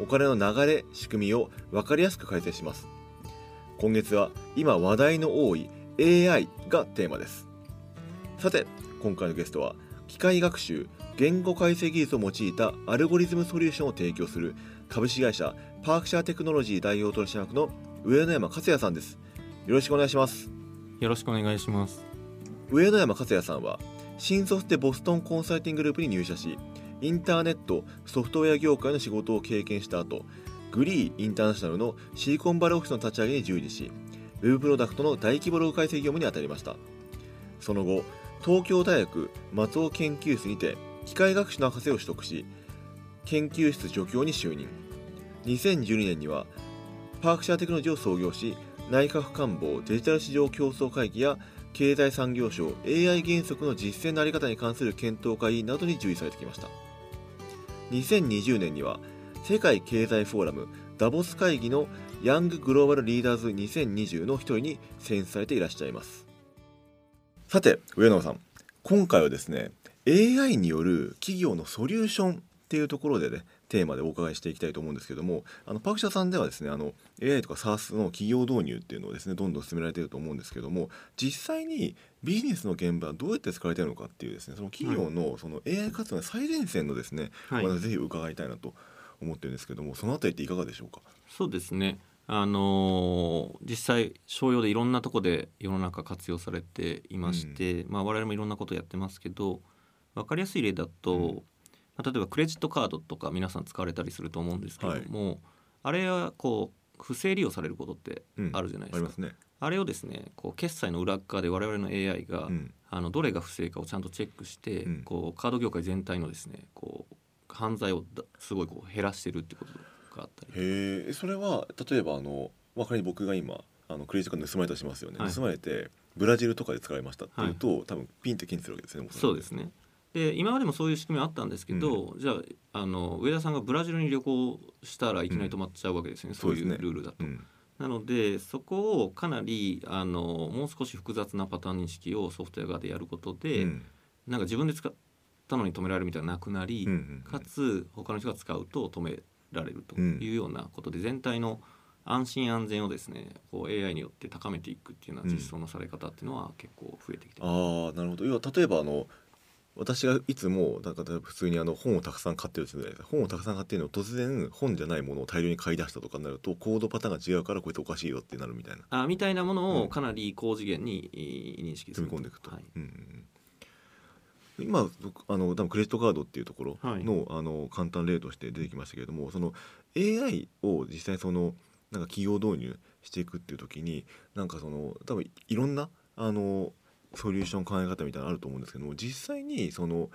お金の流れ仕組みを分かりやすく解説します。今月は今話題の多い AI がテーマです。さて今回のゲストは機械学習言語解析技術を用いたアルゴリズムソリューションを提供する株式会社パークシャーテクノロジー代表取締役の上野山克也さんです。よろしくお願いします。よろしくお願いします。上野山克也さんは新卒でボストンコンサルティンググループに入社しインターネットソフトウェア業界の仕事を経験した後グリーインターナショナルのシリコンバレーオフィスの立ち上げに従事しウェブプロダクトの大規模ログ解析業務に当たりました。その後東京大学松尾研究室にて機械学習の博士を取得し研究室助教に就任。2012年にはパークシャーテクノロジーを創業し内閣官房デジタル市場競争会議や経済産業省 AI 原則の実践の在り方に関する検討会などに従事されてきました。2020年には世界経済フォーラムダボス会議のヤンググローバルリーダーズ2020の一人に選出されていらっしゃいます。さて上野さん今回はですね AI による企業のソリューションっていうところでねテーマでお伺いしていきたいと思うんですけどもあのパーク社さんではですねあの AI とか SARS の企業導入っていうのをですねどんどん進められていると思うんですけども実際にビジネスの現場はどうやって使われているのかっていうですねその企業のその AI 活用の最前線のですね、はい、お話ぜひ伺いたいなと思ってるんですけどもそのあたりっていかがでしょうか？そうですね。あのー、実際商用でいろんなとこで世の中活用されていまして、うん、まあ、我々もいろんなことやってますけど分かりやすい例だと、例えばクレジットカードとか皆さん使われたりすると思うんですけども、はい、あれはこう不正利用されることってあるじゃないですか。うん、あね、あれをですねこう決済の裏側で我々の AI が、あのどれが不正かをちゃんとチェックして、こうカード業界全体のですねこう犯罪をすごいこう減らしてるってことがあったりへえ。それは例えばあの分かり僕が今あのクレジットカード盗まれたとしますよね、はい、盗まれてブラジルとかで使われましたっていうと、はい、多分ピンって検知するわけですねそうですねで今までもそういう仕組みはあったんですけど、うん、じゃああの上田さんがブラジルに旅行したらいきなり止まっちゃうわけですね、うん、そういうルールだと。ねなのでそこをかなりあのもう少し複雑なパターン認識をソフトウェア側でやることで、うん、なんか自分で使ったのに止められるみたいななくなり、かつ他の人が使うと止められるというようなことで、全体の安心安全をですねこう AI によって高めていくっていうような実装のされ方っていうのは結構増えてきてます、うん、あなるほど。要は例えばあの私がいつもなんか普通にあの本をたくさん買ってるじゃないですか。本をたくさん買ってるの突然本じゃないものを大量に買い出したとかになるとコードパターンが違うからこうやっておかしいよってなるみたいな。あみたいなものをかなり高次元に認識する、うん、込んでいくと、はい、うん。今あの多分クレジットカードっていうところのはい、あの簡単例として出てきましたけれどもその AI を実際そのなんか企業導入していくっていう時になんかその多分いろんなあのソリューション考え方みたいなのあると思うんですけども実際にその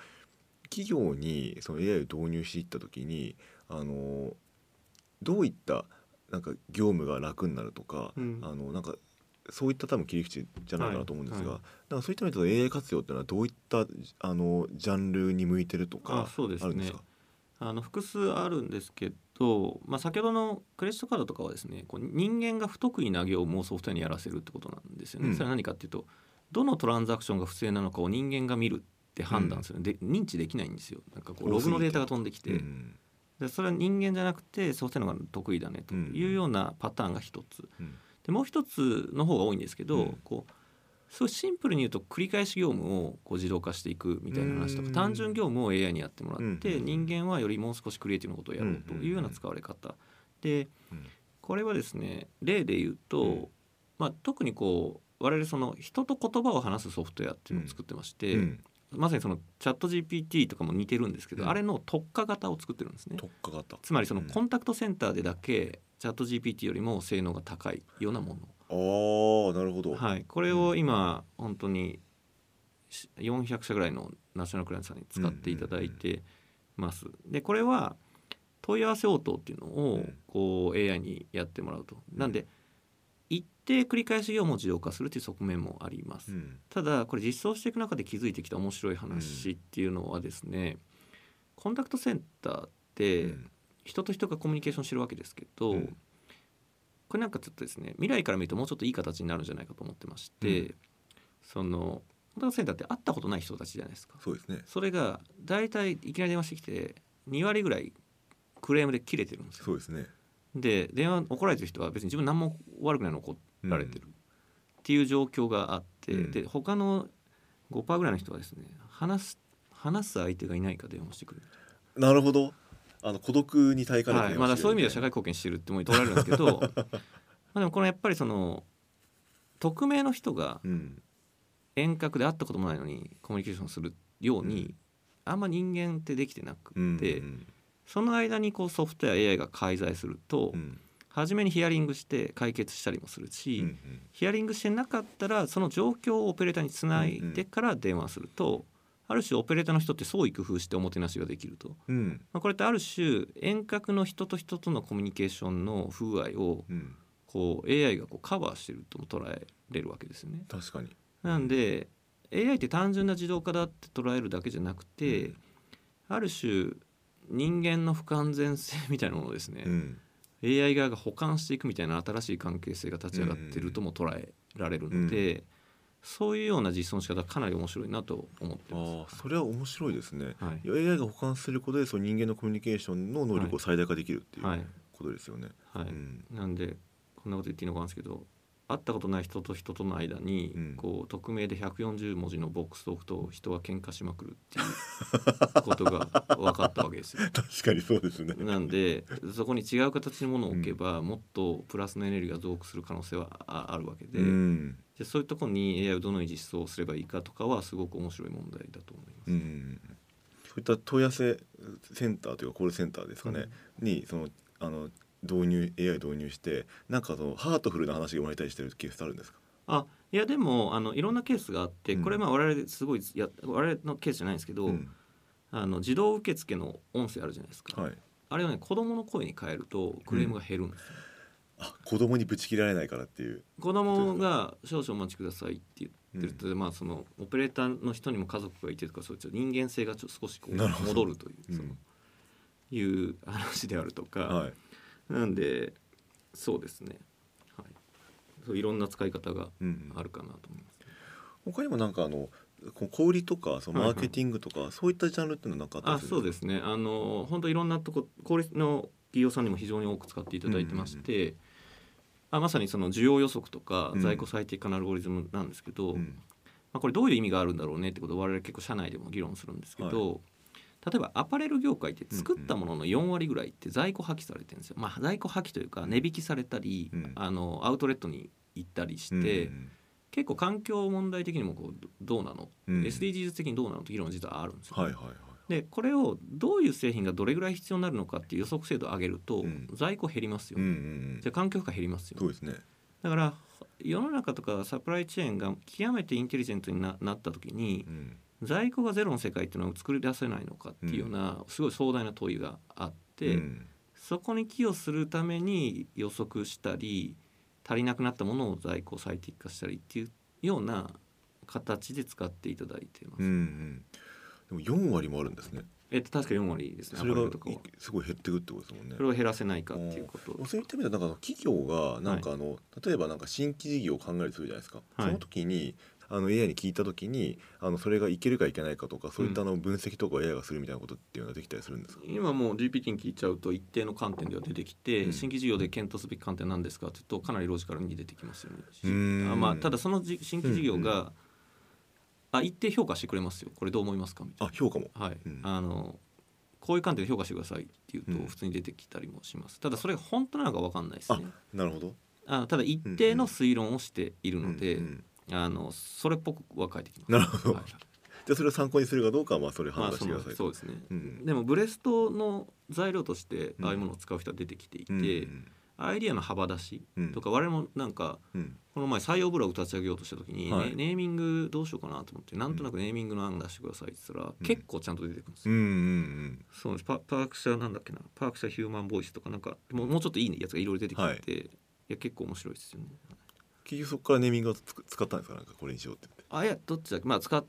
企業にその AI を導入していった時にあのどういったなんか業務が楽になるとか、うん、あのなんかそういった多分切り口じゃないかなと思うんですが、はい。はい、だからそういった意味で AI 活用っていうのはどういったあのジャンルに向いてるとかあるんですか？あの複数あるんですけど、まあ、先ほどのクレジットカードとかはですねこう人間が不得意な業務をソフトウェアにやらせるってことなんですよね。うん、それは何かっていうとどのトランザクションが不正なのかを人間が見るって判断する、うん、で認知できないんですよ。なんかこうログのデータが飛んできて、うん、でそれは人間じゃなくてソフトウェアのが得意だねと。いうようなパターンが一つ。でもう一つの方が多いんですけど、こうそうシンプルに言うと繰り返し業務をこう自動化していくみたいな話とか単純業務を AI にやってもらって、人間はよりもう少しクリエイティブなことをやろうというような使われ方。でこれはですね例で言うと、まあ、特にこう我々その人と言葉を話すソフトウェアっていうのを作ってまして、まさにそのチャット GPT とかも似てるんですけど、あれの特化型を作ってるんですね。特化型。つまりそのコンタクトセンターでだけチャット GPT よりも性能が高いようなもの。あなるほど、はい、これを今、うん、本当に400社ぐらいのナショナルクライアントさんに使っていただいてます。でこれは問い合わせ応答っていうのをうん。こう AI にやってもらうと。なんで一定繰り返し業務を自動化するという側面もあります。うんただこれ実装していく中で気づいてきた面白い話っていうのはですね、コンタクトセンターってうん人と人がコミュニケーションしてるわけですけど、うんこれなんかちょっとですね未来から見るともうちょっといい形になるんじゃないかと思ってまして、うんそのコンタクトセンターって会ったことない人たちじゃないですか。そうですねそれが大体いきなり電話してきて2割ぐらいクレームで切れてるんですよ。そうですねで電話怒られてる人は別に自分何も悪くないの怒られてる。っていう状況があって、うん。で他の5%ぐらいの人はですね話す話す相手がいないか電話してくる、なるほど。あの孤独に耐えかねてはいまあ、そういう意味では社会貢献してるっても取られるんですけど まあでもこのやっぱりその匿名の人がうん。遠隔で会ったこともないのにコミュニケーションするように、あんま人間ってできてなくうんて、その間にこうソフトウェア AI が介在すると、うん初めにヒアリングして解決したりもするし、うんヒアリングしてなかったらその状況をオペレーターにつないでから電話すると、ある種オペレーターの人って創意工夫しておもてなしができると、うん。まあ、これってある種遠隔の人と人とのコミュニケーションの不具合をうん。こう AI がこうカバーしてるとも捉えれるわけですよね。確かに。なんで AI って単純な自動化だって捉えるだけじゃなくて、うん。ある種人間の不完全性みたいなものをですね、うん。AI 側が補完していくみたいな新しい関係性が立ち上がってるとも捉えられるので、そういうような実装の仕方はかなり面白いなと思ってまああそれは面白いですね。す。はい。AI が補完することでその人間のコミュニケーションの能力を最大化できるっていうはい。ことですよね。はい。うん。なんでこんなこと言っていいのかなんですけど会ったことない人と人との間に、うんこう匿名で140文字のボックストークと人は喧嘩しまくるっていうことが分かったわけですよ。確かにそうですね。なんでそこに違う形のものを置けば、もっとプラスのエネルギーが増幅する可能性はああるわけで、うんでそういうところに AI をどのように実装すればいいかとかはすごく面白い問題だと思います。うんそういった問い合わせセンターというかコールセンターですかね、にそのあの導入 AI 導入してなんかそのハートフルな話が生まれたりしてるケースあるんですか？あいやでもあのいろんなケースがあってうん。これまあ我々すごいや我々のケースじゃないんですけど、うん。あの自動受付の音声あるじゃないですか、はい。あれをね子供の声に変えるとクレームが減るんですよ、あ子供にぶち切られないからっていう。子供が「少々お待ちください」って言ってると、まあそのオペレーターの人にも家族がいてとかそういう人間性がちょ少しこう戻るという、うん。そのいう話であるとか、はい。なんでそうですね、はい、そういろんな使い方がうんあるかなと思います。他にもなんかあの小売りとかそのマーケティングとか、そういったジャンルっていうのはなんかあったそうですね。あの本当いろんなとこ効率の企業さんにも非常に多く使っていただいてまして、あまさにその需要予測とかうん。在庫最適化のアルゴリズムなんですけど、うん。まあ、これどういう意味があるんだろうねってことを我々結構社内でも議論するんですけど、例えばアパレル業界って作ったものの4割ぐらいって在庫破棄されてるんですよ、まあ、在庫破棄というか値引きされたり、うん。あのアウトレットに行ったりして、うん結構環境問題的にもこうどうなの、うん。SDGs 的にどうなのって議論が実はあるんですよ。はいはいはい。でこれをどういう製品がどれぐらい必要になるのかっていう予測精度を上げると、うん。在庫減りますよ、うんうんうん。じゃあ環境負荷減りますよ。そうですね。だから世の中とかサプライチェーンが極めてインテリジェントにななった時にうん在庫がゼロの世界っていうのを作り出せないのかっていうような、すごい壮大な問いがあって、うんそこに寄与するために予測したり足りなくなったものを在庫最適化したりっていうような形で使っていただいてます。うんうん。でも4割もあるんですね。えっと確か4割ですねそれがすごい減っていくってことですもんねそ。れを減らせないかっていうことそういった意味ではなんか企業がなんかあの、例えばなんか新規事業を考えるとするじゃないですか、はいその時にあの AI に聞いた時にあのそれがいけるかいけないかとかそういったあの分析とかを AI がするみたいなことっていうのはできたりするんですか、今もう GPT に聞いちゃうと一定の観点では出てきて、うん。新規事業で検討すべき観点なんですかって言うとかなりロジカルに出てきますよね。あまあ、ただそのじ新規事業が、うんあ一定評価してくれますよ。これどう思いますか？みたいあ評価も。な、はい。うん。あのこういう観点で評価してくださいっていううん。と普通に出てきたりもします、ただそれが本当なのか分かんないですね。なるほど。あただ一定の推論をしているので、うんうんあのそれっぽくは書いてきます。なるほど。はい。じゃあそれを参考にするかどうかはまあそれ判断してくださいと、そうですね、うん。でもブレストの材料としてうん。ああいうものを使う人は出てきていて、うん。うんアイディアの幅出しうん。とか、我々もなんかうん。この前採用ブログ立ち上げようとした時に、ネーミングどうしようかなと思ってなんとなくネーミングの案出してくださいって言ったら、うん。結構ちゃんと出てくるんですよ。うんうんそうです。パパーク社なんだっけな？パーク社ヒューマンボイスとかなんかもうもうちょっといいやつがいろいろ出てきてて、い、や結構面白いですよね。結局そこからネーミングを使ったんですか？なんかこれにしようってあいやどっちだっけ？まあ使っ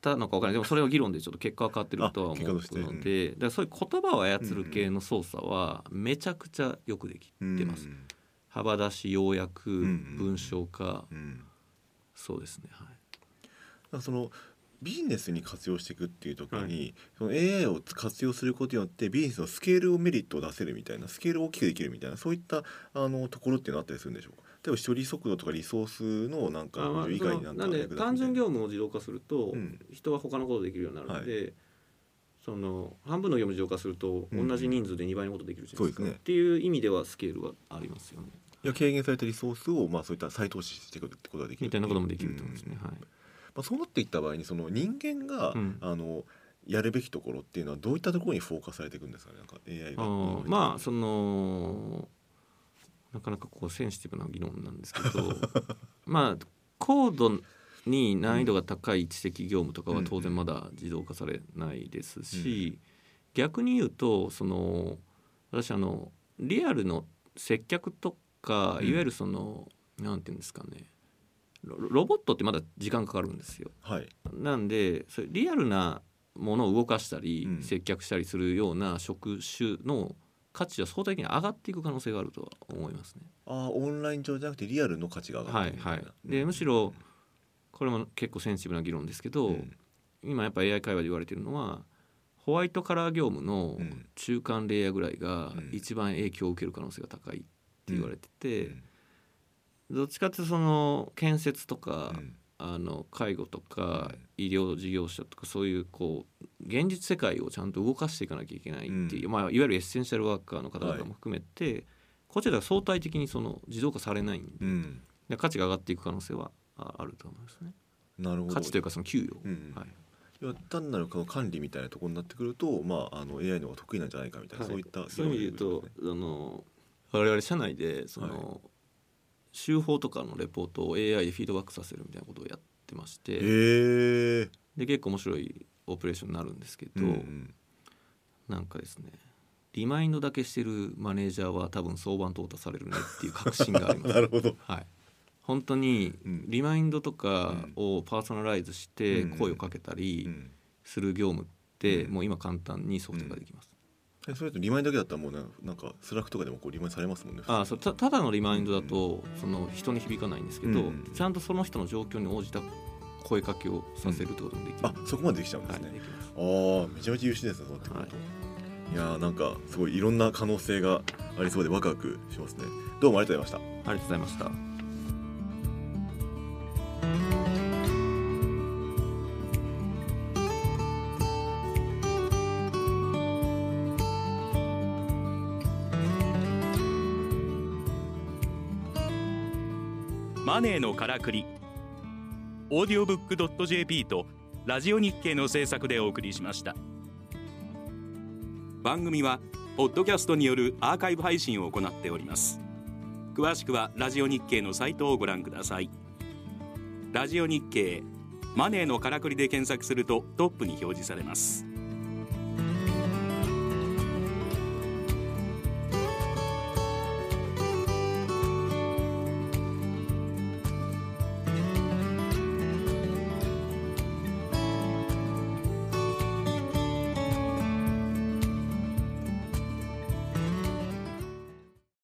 たのか分からない。でもそれは議論でちょっと結果は変わってるとはあ思うので、だからそういう言葉を操る系の操作はめちゃくちゃよくできてます。うん幅出し要約、ん文章化、うん。そうですねはい。そのビジネスに活用していくっていう時に、その AI を活用することによってビジネスのスケールをメリットを出せるみたいなスケールを大きくできるみたいなそういったあのところっていうのはあったりするんでしょうか？例えば処理速度とかリソースのなんか以外になんかなんで単純業務を自動化すると、うん。人は他のことできるようになるので、その半分の業務自動化するとうん。同じ人数で2倍のことできるじゃないですか、そうですね。っていう意味ではスケールはありますよねいや軽減されたリソースをまあそういった再投資していくってことができるみたいなこともできると思うんですね、うんはいまあ、そうなっていった場合にその人間が、うん。あのやるべきところっていうのはどういったところにフォーカスされていくんですかね？なんか AI が。あーまあそのなかなかこうセンシティブな議論なんですけど まあ高度に難易度が高い知的業務とかは当然まだ自動化されないですし、逆に言うとその私あのリアルの接客とかうん。いわゆるその、なんていうんですかねロロボットってまだ時間かかるんですよ。はい。なんでそれリアルなものを動かしたり、うん。接客したりするような職種の価値は相対的に上がっていく可能性があるとは思いますね。あーオンライン上じゃなくてリアルの価値が上がっていはい。はいでむしろこれも結構センシティブな議論ですけど、うん。今やっぱ AI 会話で言われてるのはホワイトカラー業務のうん。中間レイヤーぐらいがうん。一番影響を受ける可能性が高いって言われてうて、んどっちかっていうとその建設とか、うん。あの介護とかうん医療事業者とかそういうこう現実世界をちゃんと動かしていかなきゃいけないっていう、うん。まあ、いわゆるエッセンシャルワーカーの方々も含めて、こちら相対的にその自動化されないんで,、うん。で価値が上がっていく可能性はああると思いますね。なるほど。価値というかその給与、うんはい、単なるこの管理みたいなところになってくると、まあ、あの AI の方が得意なんじゃないかみたいな、はい。そういったそういう意味で言うと、あの我々社内でその、手法とかのレポートを AI でフィードバックさせるみたいなことをやってまして、で結構面白いオペレーションになるんですけど、うんうんなんかですねリマインドだけしてるマネージャーは多分早晩淘汰されるねっていう確信があります。なるほど。はい。本当にうん。リマインドとかをパーソナライズしてうん声をかけたりうん。する業務ってうん。もう今簡単にソフトができます、えそれとリマインドだけだったらもうねなんかスラックとかでもこうリマインドされますもんねあそうたただのリマインドだとその人に響かないんですけど、うん。ちゃんとその人の状況に応じた声かけをさせるってこともできる、あそこまでできちゃうんではいすね、できます。ああめちゃめちゃ優秀ですねそうなってくると、い、やーなんかすごいいろんな可能性がありそうでワクワクしますね。どうもありがとうございました。ありがとうございましたマネーのからくり。オーディオブックドット .jp とラジオ日経の制作でお送りしました。番組はポッドキャストによるアーカイブ配信を行っております。詳しくはラジオ日経のサイトをご覧ください。ラジオ日経マネーのからくりで検索するとトップに表示されます。